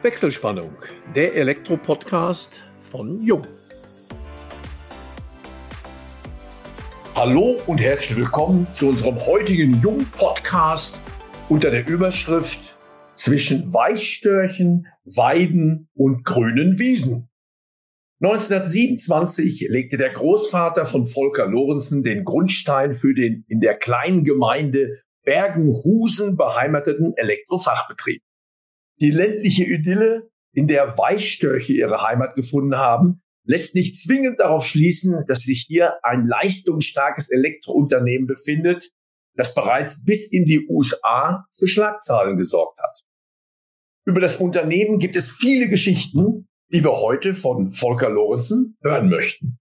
Wechselspannung, der Elektro-Podcast von Jung. Hallo und herzlich willkommen zu unserem heutigen Jung-Podcast unter der Überschrift Zwischen Weißstörchen, Weiden und grünen Wiesen. 1927 legte der Großvater von Volker Lorenzen den Grundstein für den in der kleinen Gemeinde Bergenhusen beheimateten Elektrofachbetrieb. Die ländliche Idylle, in der Weißstörche ihre Heimat gefunden haben, lässt nicht zwingend darauf schließen, dass sich hier ein leistungsstarkes Elektrounternehmen befindet, das bereits bis in die USA für Schlagzahlen gesorgt hat. Über das Unternehmen gibt es viele Geschichten, die wir heute von Volker Lorenzen hören möchten.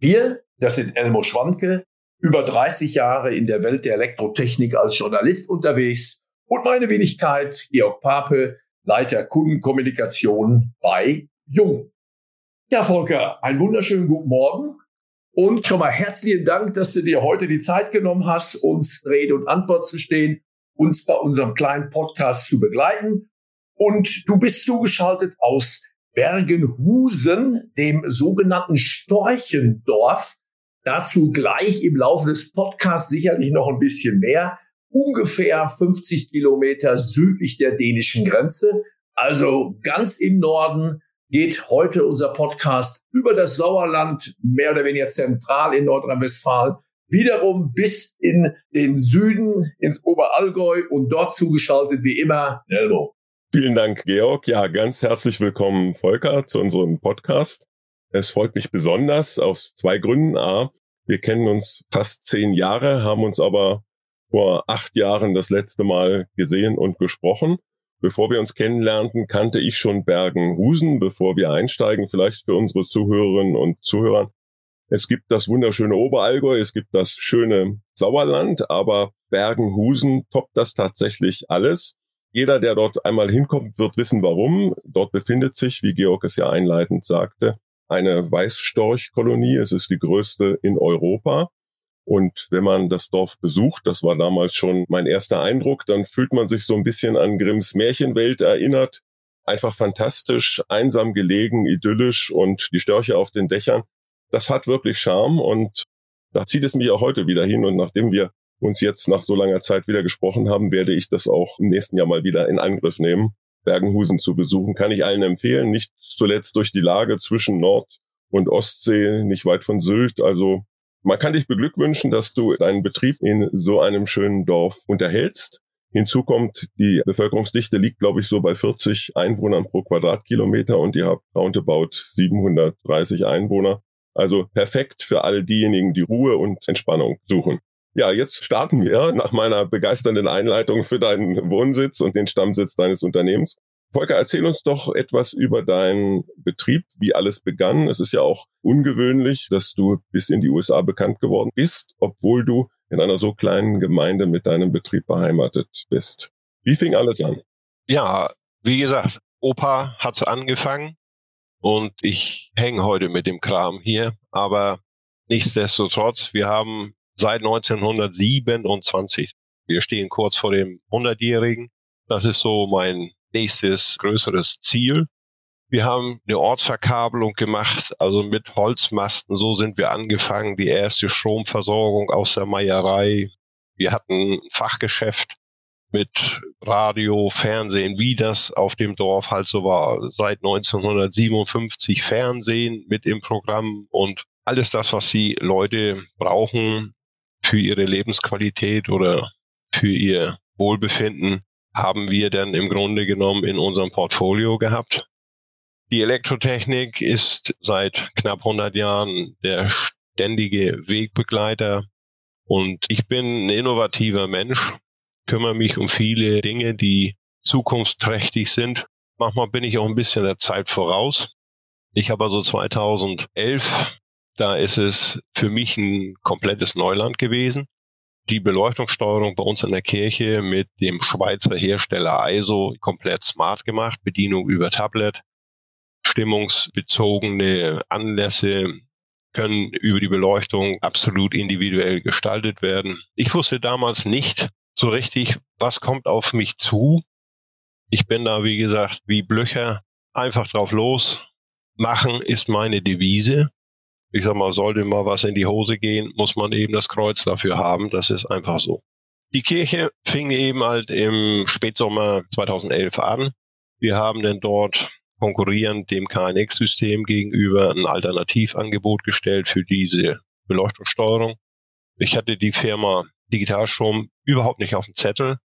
Wir, das sind Elmo Schwanke, über 30 Jahre in der Welt der Elektrotechnik als Journalist unterwegs und meine Wenigkeit, Georg Pape, Leiter Kundenkommunikation bei Jung. Ja, Volker, einen wunderschönen guten Morgen und schon mal herzlichen Dank, dass du dir heute die Zeit genommen hast, uns Rede und Antwort zu stehen, uns bei unserem kleinen Podcast zu begleiten. Und du bist zugeschaltet aus Bergenhusen, dem sogenannten Storchendorf. Dazu gleich im Laufe des Podcasts sicherlich noch ein bisschen mehr ungefähr 50 Kilometer südlich der dänischen Grenze. Also ganz im Norden geht heute unser Podcast über das Sauerland, mehr oder weniger zentral in Nordrhein-Westfalen, wiederum bis in den Süden, ins Oberallgäu und dort zugeschaltet wie immer Nelmo. Vielen Dank, Georg. Ja, ganz herzlich willkommen, Volker, zu unserem Podcast. Es freut mich besonders aus zwei Gründen. A, wir kennen uns fast zehn Jahre, haben uns aber vor acht Jahren das letzte Mal gesehen und gesprochen. Bevor wir uns kennenlernten, kannte ich schon Bergenhusen, bevor wir einsteigen, vielleicht für unsere Zuhörerinnen und Zuhörer. Es gibt das wunderschöne Oberallgäu, es gibt das schöne Sauerland, aber Bergenhusen toppt das tatsächlich alles. Jeder, der dort einmal hinkommt, wird wissen, warum. Dort befindet sich, wie Georg es ja einleitend sagte, eine Weißstorchkolonie. Es ist die größte in Europa. Und wenn man das Dorf besucht, das war damals schon mein erster Eindruck, dann fühlt man sich so ein bisschen an Grimms Märchenwelt erinnert. Einfach fantastisch, einsam gelegen, idyllisch und die Störche auf den Dächern. Das hat wirklich Charme und da zieht es mich auch heute wieder hin. Und nachdem wir uns jetzt nach so langer Zeit wieder gesprochen haben, werde ich das auch im nächsten Jahr mal wieder in Angriff nehmen. Bergenhusen zu besuchen, kann ich allen empfehlen. Nicht zuletzt durch die Lage zwischen Nord- und Ostsee, nicht weit von Sylt. Also man kann dich beglückwünschen, dass du deinen Betrieb in so einem schönen Dorf unterhältst. Hinzu kommt, die Bevölkerungsdichte liegt, glaube ich, so bei 40 Einwohnern pro Quadratkilometer und ihr habt roundabout 730 Einwohner. Also perfekt für all diejenigen, die Ruhe und Entspannung suchen. Ja, jetzt starten wir nach meiner begeisternden Einleitung für deinen Wohnsitz und den Stammsitz deines Unternehmens. Volker, erzähl uns doch etwas über deinen Betrieb, wie alles begann. Es ist ja auch ungewöhnlich, dass du bis in die USA bekannt geworden bist, obwohl du in einer so kleinen Gemeinde mit deinem Betrieb beheimatet bist. Wie fing alles an? Ja, wie gesagt, Opa hat angefangen und ich hänge heute mit dem Kram hier, aber nichtsdestotrotz, wir haben seit 1927, wir stehen kurz vor dem 100-Jährigen, das ist so mein nächstes größeres Ziel. Wir haben eine Ortsverkabelung gemacht, also mit Holzmasten. So sind wir angefangen. Die erste Stromversorgung aus der Meierei. Wir hatten ein Fachgeschäft mit Radio, Fernsehen, wie das auf dem Dorf halt so war. Seit 1957 Fernsehen mit im Programm und alles das, was die Leute brauchen für ihre Lebensqualität oder für ihr Wohlbefinden, haben wir dann im Grunde genommen in unserem Portfolio gehabt. Die Elektrotechnik ist seit knapp 100 Jahren der ständige Wegbegleiter und ich bin ein innovativer Mensch, kümmere mich um viele Dinge, die zukunftsträchtig sind. Manchmal bin ich auch ein bisschen der Zeit voraus. Ich habe also 2011, da ist es für mich ein komplettes Neuland gewesen die Beleuchtungssteuerung bei uns in der Kirche mit dem Schweizer Hersteller ISO komplett smart gemacht, Bedienung über Tablet, stimmungsbezogene Anlässe können über die Beleuchtung absolut individuell gestaltet werden. Ich wusste damals nicht so richtig, was kommt auf mich zu. Ich bin da, wie gesagt, wie Blöcher, einfach drauf los. Machen ist meine Devise. Ich sag mal, sollte mal was in die Hose gehen, muss man eben das Kreuz dafür haben. Das ist einfach so. Die Kirche fing eben halt im Spätsommer 2011 an. Wir haben denn dort konkurrierend dem KNX-System gegenüber ein Alternativangebot gestellt für diese Beleuchtungssteuerung. Ich hatte die Firma Digitalstrom überhaupt nicht auf dem Zettel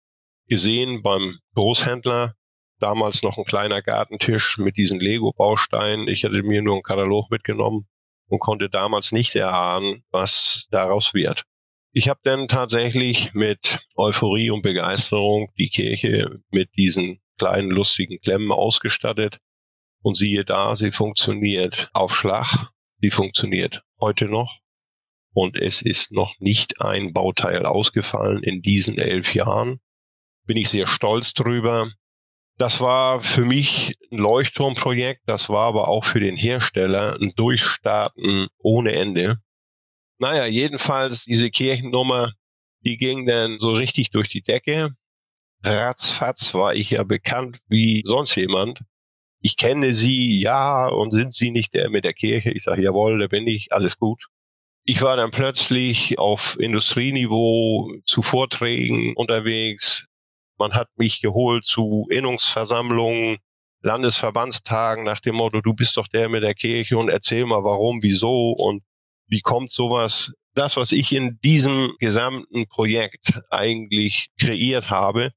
gesehen beim Großhändler. Damals noch ein kleiner Gartentisch mit diesen Lego-Bausteinen. Ich hatte mir nur einen Katalog mitgenommen und konnte damals nicht erahnen, was daraus wird. Ich habe dann tatsächlich mit Euphorie und Begeisterung die Kirche mit diesen kleinen lustigen Klemmen ausgestattet und siehe da, sie funktioniert auf Schlag, sie funktioniert heute noch und es ist noch nicht ein Bauteil ausgefallen in diesen elf Jahren. Bin ich sehr stolz drüber. Das war für mich ein Leuchtturmprojekt, das war aber auch für den Hersteller ein Durchstarten ohne Ende. Naja, jedenfalls diese Kirchennummer, die ging dann so richtig durch die Decke. Ratzfatz war ich ja bekannt wie sonst jemand. Ich kenne Sie, ja, und sind Sie nicht der mit der Kirche? Ich sage, jawohl, da bin ich, alles gut. Ich war dann plötzlich auf Industrieniveau zu Vorträgen unterwegs. Man hat mich geholt zu Innungsversammlungen, Landesverbandstagen nach dem Motto, du bist doch der mit der Kirche und erzähl mal warum, wieso und wie kommt sowas. Das, was ich in diesem gesamten Projekt eigentlich kreiert habe,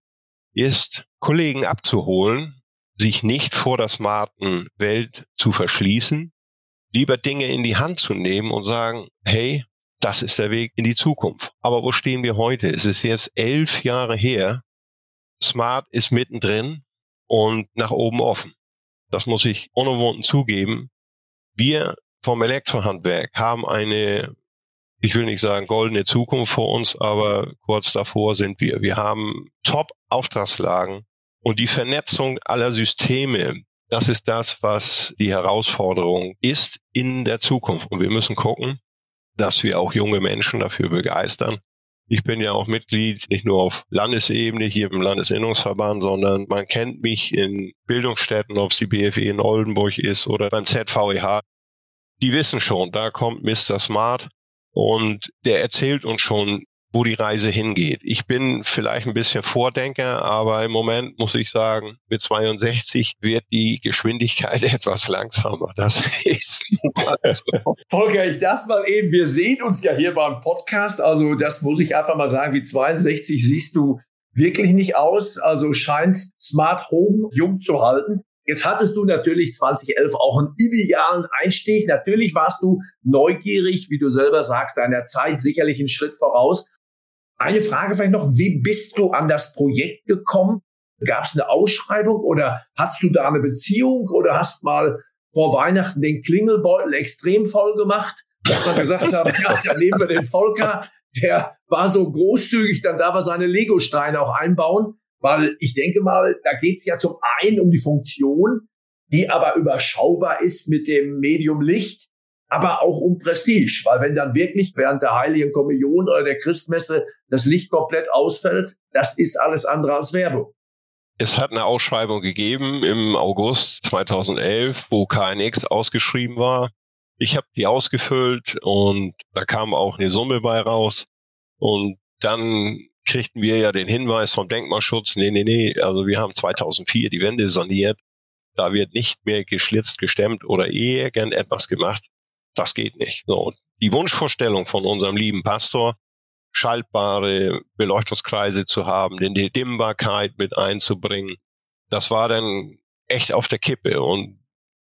ist, Kollegen abzuholen, sich nicht vor der smarten Welt zu verschließen, lieber Dinge in die Hand zu nehmen und sagen, hey, das ist der Weg in die Zukunft. Aber wo stehen wir heute? Es ist jetzt elf Jahre her. Smart ist mittendrin und nach oben offen. Das muss ich unumwunden zugeben. Wir vom Elektrohandwerk haben eine, ich will nicht sagen goldene Zukunft vor uns, aber kurz davor sind wir. Wir haben Top-Auftragslagen und die Vernetzung aller Systeme, das ist das, was die Herausforderung ist in der Zukunft. Und wir müssen gucken, dass wir auch junge Menschen dafür begeistern. Ich bin ja auch Mitglied nicht nur auf Landesebene hier im Landesinnungsverband, sondern man kennt mich in Bildungsstätten, ob es die BFE in Oldenburg ist oder beim ZVEH. Die wissen schon, da kommt Mr. Smart und der erzählt uns schon, wo die Reise hingeht. Ich bin vielleicht ein bisschen Vordenker, aber im Moment muss ich sagen, mit 62 wird die Geschwindigkeit etwas langsamer. Das ist Volker, ich darf mal eben, wir sehen uns ja hier beim Podcast, also das muss ich einfach mal sagen, wie 62 siehst du wirklich nicht aus, also scheint Smart Home jung zu halten. Jetzt hattest du natürlich 2011 auch einen idealen Einstieg. Natürlich warst du neugierig, wie du selber sagst, deiner Zeit sicherlich einen Schritt voraus. Eine Frage vielleicht noch, wie bist du an das Projekt gekommen? Gab es eine Ausschreibung oder hast du da eine Beziehung oder hast mal vor Weihnachten den Klingelbeutel extrem voll gemacht, dass man gesagt hat, ja, da nehmen wir den Volker, der war so großzügig, dann darf er seine Lego-Steine auch einbauen, weil ich denke mal, da geht es ja zum einen um die Funktion, die aber überschaubar ist mit dem Medium Licht aber auch um Prestige, weil wenn dann wirklich während der Heiligen Kommunion oder der Christmesse das Licht komplett ausfällt, das ist alles andere als Werbung. Es hat eine Ausschreibung gegeben im August 2011, wo KNX ausgeschrieben war. Ich habe die ausgefüllt und da kam auch eine Summe bei raus. Und dann kriegten wir ja den Hinweis vom Denkmalschutz, nee, nee, nee, also wir haben 2004 die Wände saniert. Da wird nicht mehr geschlitzt, gestemmt oder irgendetwas gemacht das geht nicht. So, die Wunschvorstellung von unserem lieben Pastor, schaltbare Beleuchtungskreise zu haben, denn die Dimmbarkeit mit einzubringen, das war dann echt auf der Kippe und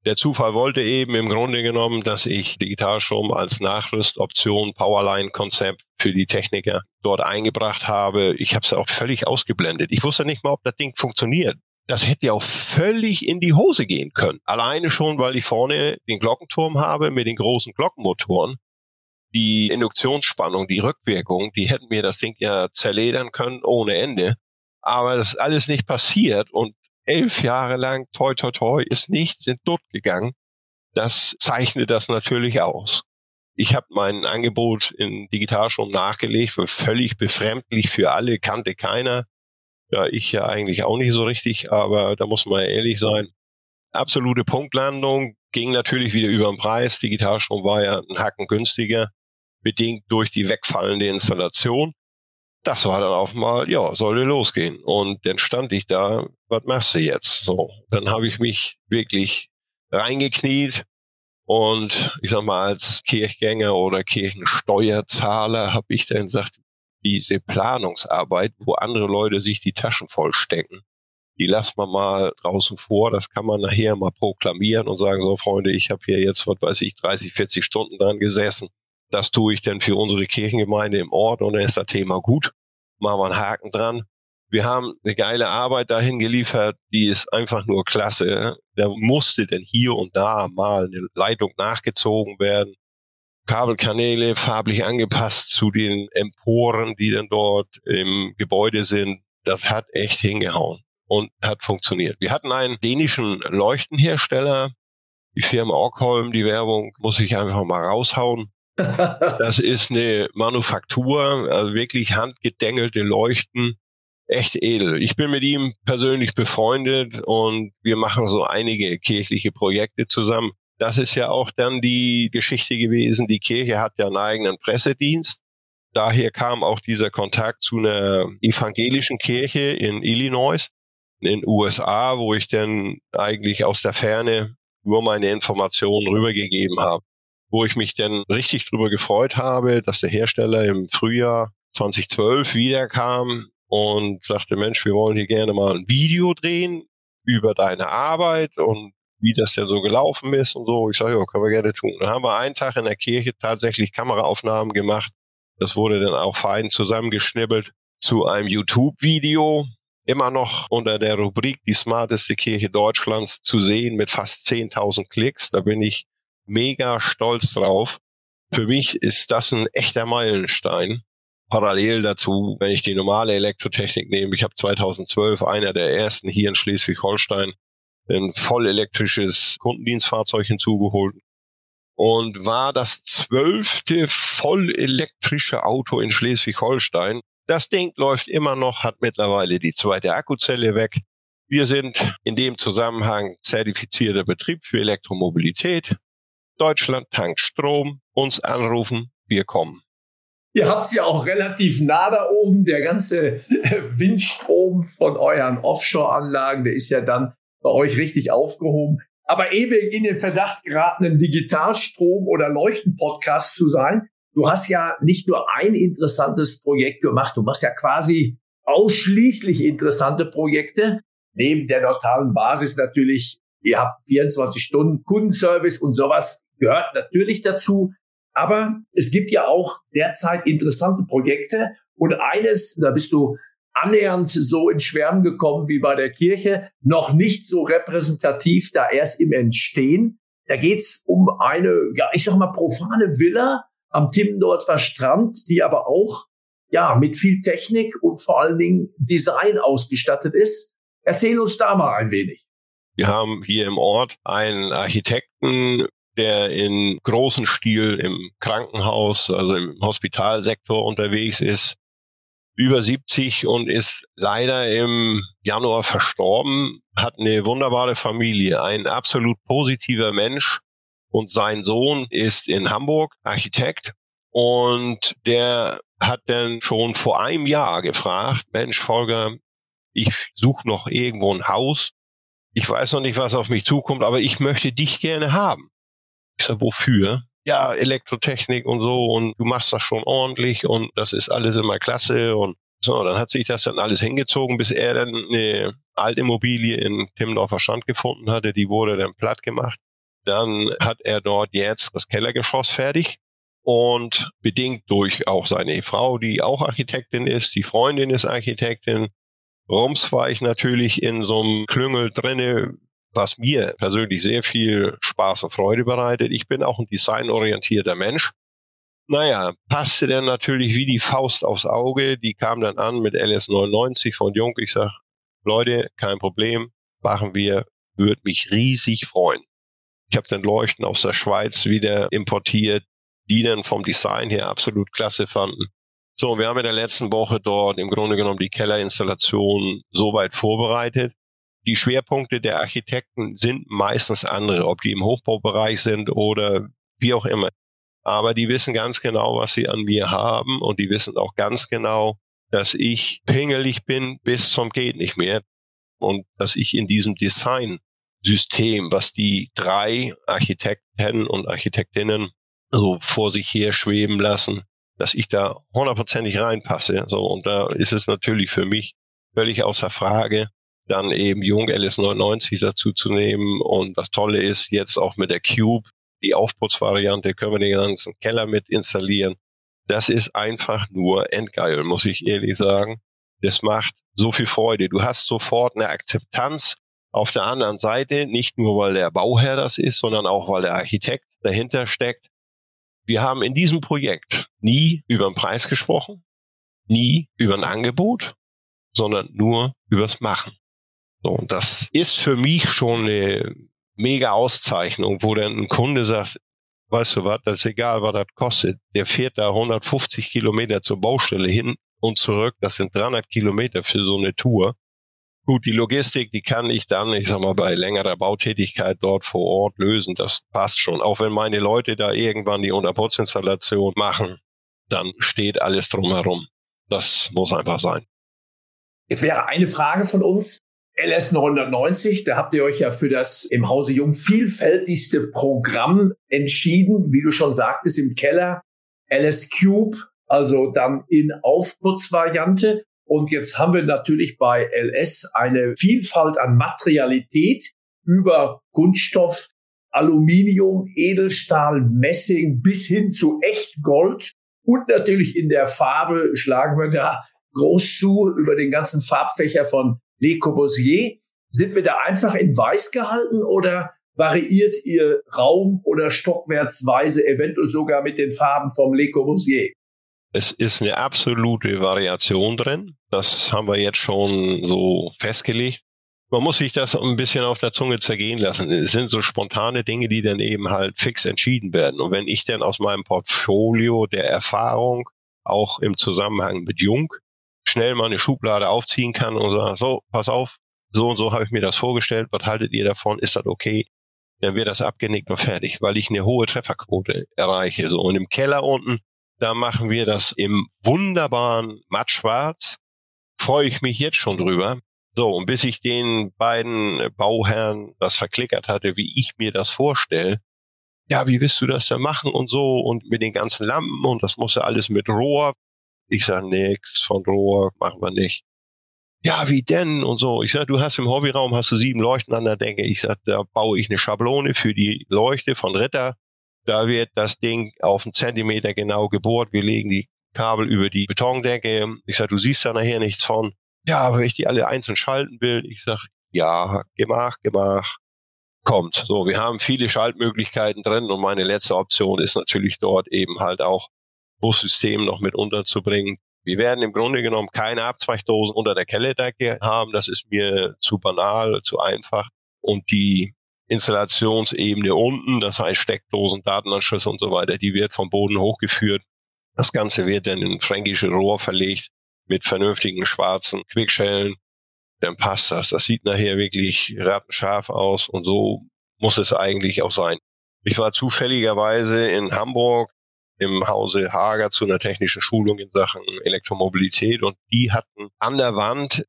der Zufall wollte eben im Grunde genommen, dass ich Digitalstrom als Nachrüstoption, Powerline-Konzept für die Techniker dort eingebracht habe. Ich habe es auch völlig ausgeblendet. Ich wusste nicht mal, ob das Ding funktioniert das hätte ja auch völlig in die Hose gehen können. Alleine schon, weil ich vorne den Glockenturm habe mit den großen Glockenmotoren. Die Induktionsspannung, die Rückwirkung, die hätten mir das Ding ja zerledern können ohne Ende. Aber das ist alles nicht passiert und elf Jahre lang, toi, toi, toi, ist nichts in Dutt gegangen. Das zeichnet das natürlich aus. Ich habe mein Angebot in Digitalstrom nachgelegt, für völlig befremdlich für alle, kannte keiner Ja, ich ja eigentlich auch nicht so richtig, aber da muss man ja ehrlich sein. Absolute Punktlandung ging natürlich wieder über den Preis. Digitalstrom war ja ein Hacken günstiger, bedingt durch die wegfallende Installation. Das war dann auch mal, ja, sollte losgehen. Und dann stand ich da, was machst du jetzt? So, dann habe ich mich wirklich reingekniet und ich sag mal, als Kirchgänger oder Kirchensteuerzahler habe ich dann gesagt, diese Planungsarbeit, wo andere Leute sich die Taschen vollstecken, die lassen wir mal draußen vor. Das kann man nachher mal proklamieren und sagen, so Freunde, ich habe hier jetzt, was weiß ich, 30, 40 Stunden dran gesessen. Das tue ich denn für unsere Kirchengemeinde im Ort und dann ist das Thema gut. Machen wir einen Haken dran. Wir haben eine geile Arbeit dahin geliefert, die ist einfach nur klasse. Da musste denn hier und da mal eine Leitung nachgezogen werden. Kabelkanäle farblich angepasst zu den Emporen, die dann dort im Gebäude sind. Das hat echt hingehauen und hat funktioniert. Wir hatten einen dänischen Leuchtenhersteller, die Firma Ockholm, die Werbung muss ich einfach mal raushauen. Das ist eine Manufaktur, also wirklich handgedengelte Leuchten, echt edel. Ich bin mit ihm persönlich befreundet und wir machen so einige kirchliche Projekte zusammen. Das ist ja auch dann die Geschichte gewesen. Die Kirche hat ja einen eigenen Pressedienst. Daher kam auch dieser Kontakt zu einer evangelischen Kirche in Illinois, in den USA, wo ich dann eigentlich aus der Ferne nur meine Informationen rübergegeben habe. Wo ich mich dann richtig drüber gefreut habe, dass der Hersteller im Frühjahr 2012 wiederkam und sagte, Mensch, wir wollen hier gerne mal ein Video drehen über deine Arbeit und wie das denn so gelaufen ist und so. Ich sage, ja, können wir gerne tun. Dann haben wir einen Tag in der Kirche tatsächlich Kameraaufnahmen gemacht. Das wurde dann auch fein zusammengeschnibbelt zu einem YouTube-Video. Immer noch unter der Rubrik die smarteste Kirche Deutschlands zu sehen mit fast 10.000 Klicks. Da bin ich mega stolz drauf. Für mich ist das ein echter Meilenstein. Parallel dazu, wenn ich die normale Elektrotechnik nehme, ich habe 2012 einer der ersten hier in Schleswig-Holstein ein voll elektrisches Kundendienstfahrzeug hinzugeholt und war das zwölfte voll elektrische Auto in Schleswig-Holstein. Das Ding läuft immer noch, hat mittlerweile die zweite Akkuzelle weg. Wir sind in dem Zusammenhang zertifizierter Betrieb für Elektromobilität. Deutschland tankt Strom, uns anrufen, wir kommen. Ihr habt ja auch relativ nah da oben. Der ganze Windstrom von euren Offshore-Anlagen, der ist ja dann bei euch richtig aufgehoben. Aber ehe wir in den Verdacht geraten, ein Digitalstrom- oder Leuchten-Podcast zu sein, du hast ja nicht nur ein interessantes Projekt gemacht, du machst ja quasi ausschließlich interessante Projekte. Neben der notalen Basis natürlich, ihr habt 24 Stunden Kundenservice und sowas gehört natürlich dazu. Aber es gibt ja auch derzeit interessante Projekte und eines, da bist du annähernd so in Schwärmen gekommen wie bei der Kirche, noch nicht so repräsentativ, da erst im Entstehen. Da geht's um eine, ja, ich sag mal, profane Villa am Timmendorfer Strand, die aber auch ja mit viel Technik und vor allen Dingen Design ausgestattet ist. Erzähl uns da mal ein wenig. Wir haben hier im Ort einen Architekten, der in großen Stil im Krankenhaus, also im Hospitalsektor unterwegs ist, über 70 und ist leider im Januar verstorben, hat eine wunderbare Familie, ein absolut positiver Mensch und sein Sohn ist in Hamburg Architekt und der hat dann schon vor einem Jahr gefragt, Mensch, Volker, ich suche noch irgendwo ein Haus. Ich weiß noch nicht, was auf mich zukommt, aber ich möchte dich gerne haben. Ich sage, wofür? Ja, Elektrotechnik und so und du machst das schon ordentlich und das ist alles immer klasse und so, dann hat sich das dann alles hingezogen, bis er dann eine Altimmobilie in Timmendorfer Strand gefunden hatte, die wurde dann platt gemacht. Dann hat er dort jetzt das Kellergeschoss fertig und bedingt durch auch seine Frau, die auch Architektin ist, die Freundin ist Architektin, Rums war ich natürlich in so einem Klüngel drinne, was mir persönlich sehr viel Spaß und Freude bereitet. Ich bin auch ein designorientierter Mensch. Naja, passte dann natürlich wie die Faust aufs Auge. Die kam dann an mit LS99 von Jung. Ich sag, Leute, kein Problem, machen wir, würde mich riesig freuen. Ich habe dann Leuchten aus der Schweiz wieder importiert, die dann vom Design her absolut klasse fanden. So, wir haben in der letzten Woche dort im Grunde genommen die Kellerinstallation soweit vorbereitet. Die Schwerpunkte der Architekten sind meistens andere, ob die im Hochbaubereich sind oder wie auch immer. Aber die wissen ganz genau, was sie an mir haben und die wissen auch ganz genau, dass ich pingelig bin bis zum geht nicht mehr und dass ich in diesem Design-System, was die drei Architekten und Architektinnen so vor sich her schweben lassen, dass ich da hundertprozentig reinpasse. So, und da ist es natürlich für mich völlig außer Frage, dann eben Jung LS99 dazu zu nehmen. Und das Tolle ist jetzt auch mit der Cube, die Aufputzvariante, können wir den ganzen Keller mit installieren. Das ist einfach nur endgeil, muss ich ehrlich sagen. Das macht so viel Freude. Du hast sofort eine Akzeptanz auf der anderen Seite, nicht nur weil der Bauherr das ist, sondern auch weil der Architekt dahinter steckt. Wir haben in diesem Projekt nie über den Preis gesprochen, nie über ein Angebot, sondern nur übers Machen. So, und das ist für mich schon eine mega Auszeichnung, wo dann ein Kunde sagt, weißt du was, das ist egal, was das kostet. Der fährt da 150 Kilometer zur Baustelle hin und zurück. Das sind 300 Kilometer für so eine Tour. Gut, die Logistik, die kann ich dann, ich sag mal, bei längerer Bautätigkeit dort vor Ort lösen. Das passt schon. Auch wenn meine Leute da irgendwann die Unterputzinstallation machen, dann steht alles drumherum. Das muss einfach sein. Jetzt wäre eine Frage von uns. LS 990, da habt ihr euch ja für das im Hause Jung vielfältigste Programm entschieden, wie du schon sagtest, im Keller. LS Cube, also dann in Aufputzvariante. Und jetzt haben wir natürlich bei LS eine Vielfalt an Materialität über Kunststoff, Aluminium, Edelstahl, Messing bis hin zu Echtgold. Und natürlich in der Farbe schlagen wir da groß zu über den ganzen Farbfächer von Le Corbusier. Sind wir da einfach in Weiß gehalten oder variiert ihr Raum- oder stockwertsweise eventuell sogar mit den Farben vom Le Corbusier? Es ist eine absolute Variation drin. Das haben wir jetzt schon so festgelegt. Man muss sich das ein bisschen auf der Zunge zergehen lassen. Es sind so spontane Dinge, die dann eben halt fix entschieden werden. Und wenn ich dann aus meinem Portfolio der Erfahrung, auch im Zusammenhang mit Jung, schnell mal eine Schublade aufziehen kann und sagen, so, pass auf, so und so habe ich mir das vorgestellt, was haltet ihr davon, ist das okay? Dann wird das abgenickt und fertig, weil ich eine hohe Trefferquote erreiche. So, und im Keller unten da machen wir das im wunderbaren Mattschwarz. Freue ich mich jetzt schon drüber. So, und bis ich den beiden Bauherren das verklickert hatte, wie ich mir das vorstelle, ja, wie willst du das denn machen und so und mit den ganzen Lampen und das muss ja alles mit Rohr. Ich sage nix von Rohr, machen wir nicht. Ja, wie denn und so. Ich sag, du hast im Hobbyraum hast du sieben Leuchten an der Decke. Ich sag, da baue ich eine Schablone für die Leuchte von Ritter. Da wird das Ding auf einen Zentimeter genau gebohrt. Wir legen die Kabel über die Betondecke. Ich sage, du siehst da nachher nichts von. Ja, aber wenn ich die alle einzeln schalten will, ich sage, ja, gemach, gemach, kommt. So, wir haben viele Schaltmöglichkeiten drin und meine letzte Option ist natürlich dort eben halt auch Bussystem noch mit unterzubringen. Wir werden im Grunde genommen keine Abzweichdosen unter der Kellerdecke haben. Das ist mir zu banal, zu einfach. Und die Installationsebene unten, das heißt Steckdosen, Datenanschlüsse und so weiter, die wird vom Boden hochgeführt. Das Ganze wird dann in fränkische Rohr verlegt mit vernünftigen schwarzen Quickschellen. Dann passt das. Das sieht nachher wirklich rattenscharf aus und so muss es eigentlich auch sein. Ich war zufälligerweise in Hamburg im Hause Hager zu einer technischen Schulung in Sachen Elektromobilität und die hatten an der Wand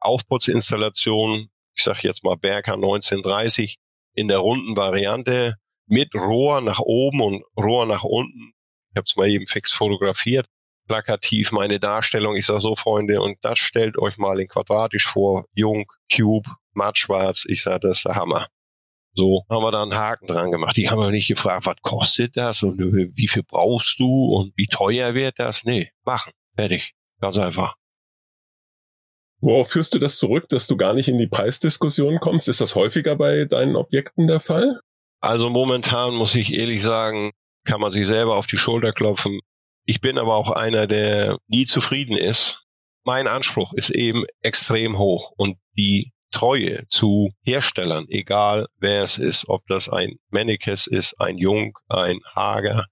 Aufputzinstallationen ich sage jetzt mal Berger 1930 in der runden Variante mit Rohr nach oben und Rohr nach unten. Ich habe es mal eben fix fotografiert, plakativ meine Darstellung. Ich sage so, Freunde, und das stellt euch mal in quadratisch vor, Jung, Cube, mattschwarz. Ich sage, das ist der Hammer. So haben wir da einen Haken dran gemacht. Die haben wir nicht gefragt, was kostet das und wie viel brauchst du und wie teuer wird das? Nee, machen. Fertig. Ganz einfach. Worauf führst du das zurück, dass du gar nicht in die Preisdiskussion kommst? Ist das häufiger bei deinen Objekten der Fall? Also momentan muss ich ehrlich sagen, kann man sich selber auf die Schulter klopfen. Ich bin aber auch einer, der nie zufrieden ist. Mein Anspruch ist eben extrem hoch und die Treue zu Herstellern, egal wer es ist, ob das ein Mennekes ist, ein Jung, ein Hager,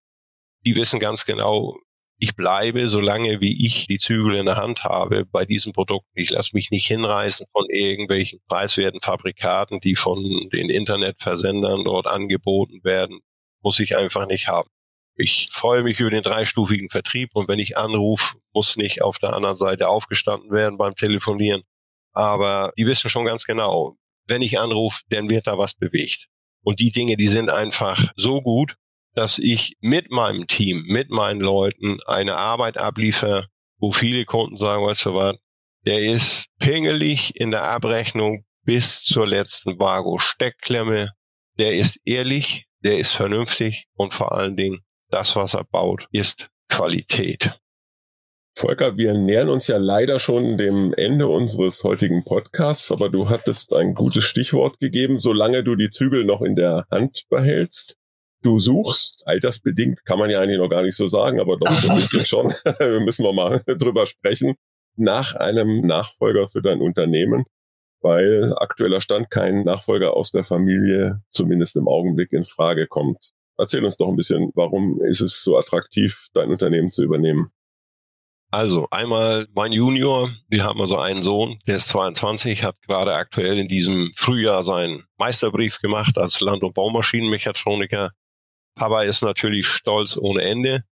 die wissen ganz genau, ich bleibe, solange wie ich die Zügel in der Hand habe, bei diesen Produkten. Ich lasse mich nicht hinreißen von irgendwelchen preiswerten Fabrikaten, die von den Internetversendern dort angeboten werden. Muss ich einfach nicht haben. Ich freue mich über den dreistufigen Vertrieb und wenn ich anrufe, muss nicht auf der anderen Seite aufgestanden werden beim Telefonieren. Aber die wissen schon ganz genau, wenn ich anrufe, dann wird da was bewegt. Und die Dinge, die sind einfach so gut, dass ich mit meinem Team, mit meinen Leuten eine Arbeit abliefere, wo viele Kunden sagen, weißt du was, der ist pingelig in der Abrechnung bis zur letzten Vago Steckklemme. Der ist ehrlich, der ist vernünftig und vor allen Dingen das, was er baut, ist Qualität. Volker, wir nähern uns ja leider schon dem Ende unseres heutigen Podcasts, aber du hattest ein gutes Stichwort gegeben, solange du die Zügel noch in der Hand behältst du suchst, altersbedingt kann man ja eigentlich noch gar nicht so sagen, aber doch ein bisschen schon, müssen wir mal drüber sprechen, nach einem Nachfolger für dein Unternehmen, weil aktueller Stand kein Nachfolger aus der Familie zumindest im Augenblick in Frage kommt. Erzähl uns doch ein bisschen, warum ist es so attraktiv, dein Unternehmen zu übernehmen? Also einmal mein Junior, wir haben also einen Sohn, der ist 22, hat gerade aktuell in diesem Frühjahr seinen Meisterbrief gemacht als Land- und Baumaschinenmechatroniker Papa ist natürlich stolz ohne Ende.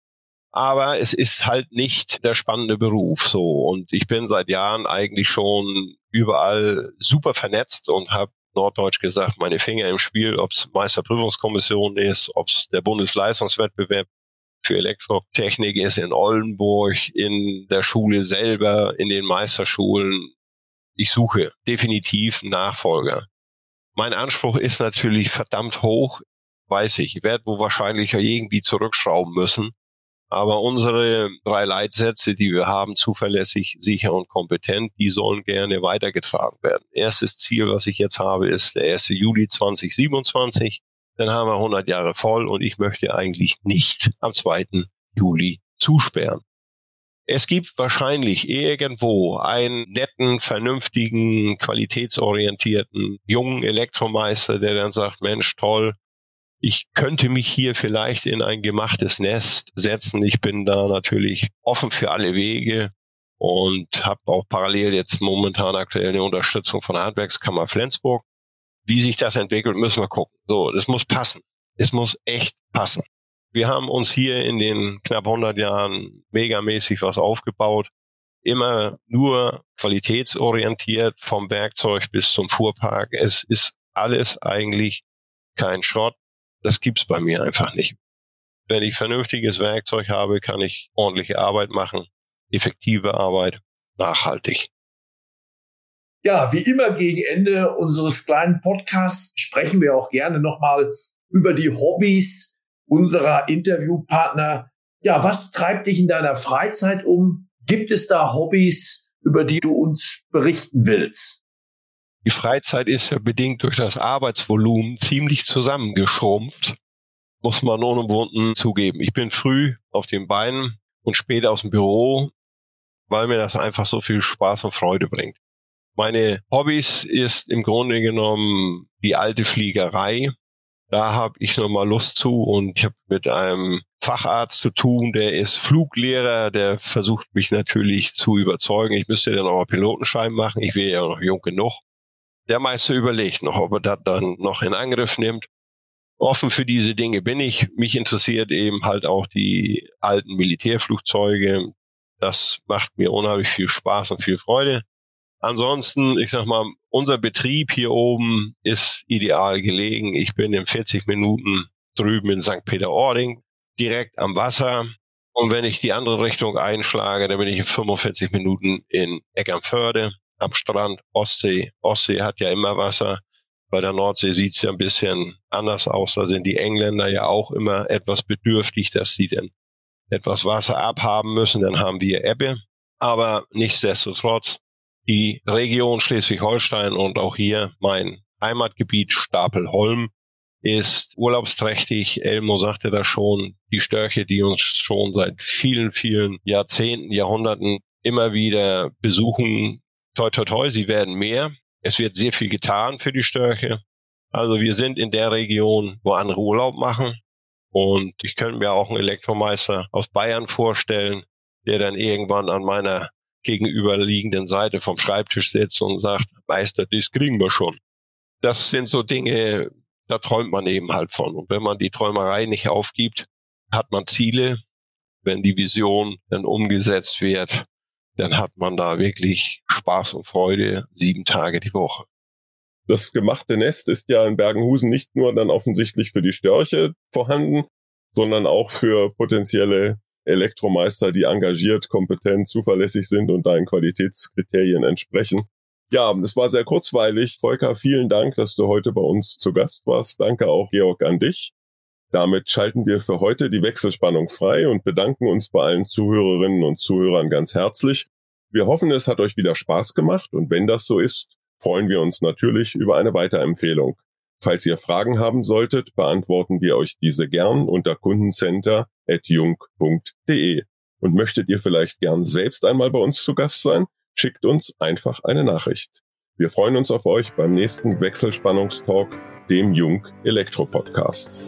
Aber es ist halt nicht der spannende Beruf so. Und ich bin seit Jahren eigentlich schon überall super vernetzt und habe norddeutsch gesagt, meine Finger im Spiel, ob es Meisterprüfungskommission ist, ob es der Bundesleistungswettbewerb für Elektrotechnik ist in Oldenburg, in der Schule selber, in den Meisterschulen. Ich suche definitiv Nachfolger. Mein Anspruch ist natürlich verdammt hoch weiß ich. Ich werde wohl wahrscheinlich irgendwie zurückschrauben müssen. Aber unsere drei Leitsätze, die wir haben, zuverlässig, sicher und kompetent, die sollen gerne weitergetragen werden. Erstes Ziel, was ich jetzt habe, ist der 1. Juli 2027. Dann haben wir 100 Jahre voll und ich möchte eigentlich nicht am 2. Juli zusperren. Es gibt wahrscheinlich irgendwo einen netten, vernünftigen, qualitätsorientierten, jungen Elektromeister, der dann sagt, Mensch, toll, ich könnte mich hier vielleicht in ein gemachtes Nest setzen. Ich bin da natürlich offen für alle Wege und habe auch parallel jetzt momentan aktuell eine Unterstützung von der Handwerkskammer Flensburg. Wie sich das entwickelt, müssen wir gucken. So, das muss passen. Es muss echt passen. Wir haben uns hier in den knapp 100 Jahren megamäßig was aufgebaut. Immer nur qualitätsorientiert vom Werkzeug bis zum Fuhrpark. Es ist alles eigentlich kein Schrott. Das gibt's bei mir einfach nicht. Wenn ich vernünftiges Werkzeug habe, kann ich ordentliche Arbeit machen, effektive Arbeit, nachhaltig. Ja, wie immer gegen Ende unseres kleinen Podcasts sprechen wir auch gerne nochmal über die Hobbys unserer Interviewpartner. Ja, was treibt dich in deiner Freizeit um? Gibt es da Hobbys, über die du uns berichten willst? Die Freizeit ist ja bedingt durch das Arbeitsvolumen ziemlich zusammengeschrumpft, muss man ohne Wunden zugeben. Ich bin früh auf den Beinen und spät aus dem Büro, weil mir das einfach so viel Spaß und Freude bringt. Meine Hobbys ist im Grunde genommen die alte Fliegerei. Da habe ich nochmal Lust zu und ich habe mit einem Facharzt zu tun, der ist Fluglehrer, der versucht mich natürlich zu überzeugen. Ich müsste dann auch mal Pilotenschein machen. Ich wäre ja noch jung genug. Der Meister überlegt noch, ob er das dann noch in Angriff nimmt. Offen für diese Dinge bin ich. Mich interessiert eben halt auch die alten Militärflugzeuge. Das macht mir unheimlich viel Spaß und viel Freude. Ansonsten, ich sag mal, unser Betrieb hier oben ist ideal gelegen. Ich bin in 40 Minuten drüben in St. Peter-Ording, direkt am Wasser. Und wenn ich die andere Richtung einschlage, dann bin ich in 45 Minuten in Eckernförde am Strand, Ostsee. Ostsee hat ja immer Wasser. Bei der Nordsee sieht's ja ein bisschen anders aus. Da sind die Engländer ja auch immer etwas bedürftig, dass sie denn etwas Wasser abhaben müssen. Dann haben wir Ebbe. Aber nichtsdestotrotz, die Region Schleswig-Holstein und auch hier mein Heimatgebiet Stapelholm ist urlaubsträchtig. Elmo sagte da schon, die Störche, die uns schon seit vielen, vielen Jahrzehnten, Jahrhunderten immer wieder besuchen, toi, toi, toi, sie werden mehr. Es wird sehr viel getan für die Störche. Also wir sind in der Region, wo andere Urlaub machen. Und ich könnte mir auch einen Elektromeister aus Bayern vorstellen, der dann irgendwann an meiner gegenüberliegenden Seite vom Schreibtisch sitzt und sagt, Meister, das kriegen wir schon. Das sind so Dinge, da träumt man eben halt von. Und wenn man die Träumerei nicht aufgibt, hat man Ziele. Wenn die Vision dann umgesetzt wird, dann hat man da wirklich Spaß und Freude sieben Tage die Woche. Das gemachte Nest ist ja in Bergenhusen nicht nur dann offensichtlich für die Störche vorhanden, sondern auch für potenzielle Elektromeister, die engagiert, kompetent, zuverlässig sind und deinen Qualitätskriterien entsprechen. Ja, es war sehr kurzweilig. Volker, vielen Dank, dass du heute bei uns zu Gast warst. Danke auch, Georg, an dich. Damit schalten wir für heute die Wechselspannung frei und bedanken uns bei allen Zuhörerinnen und Zuhörern ganz herzlich. Wir hoffen, es hat euch wieder Spaß gemacht und wenn das so ist, freuen wir uns natürlich über eine Weiterempfehlung. Falls ihr Fragen haben solltet, beantworten wir euch diese gern unter kundencenter.jung.de. Und möchtet ihr vielleicht gern selbst einmal bei uns zu Gast sein? Schickt uns einfach eine Nachricht. Wir freuen uns auf euch beim nächsten Wechselspannungstalk, dem Jung Elektro Podcast.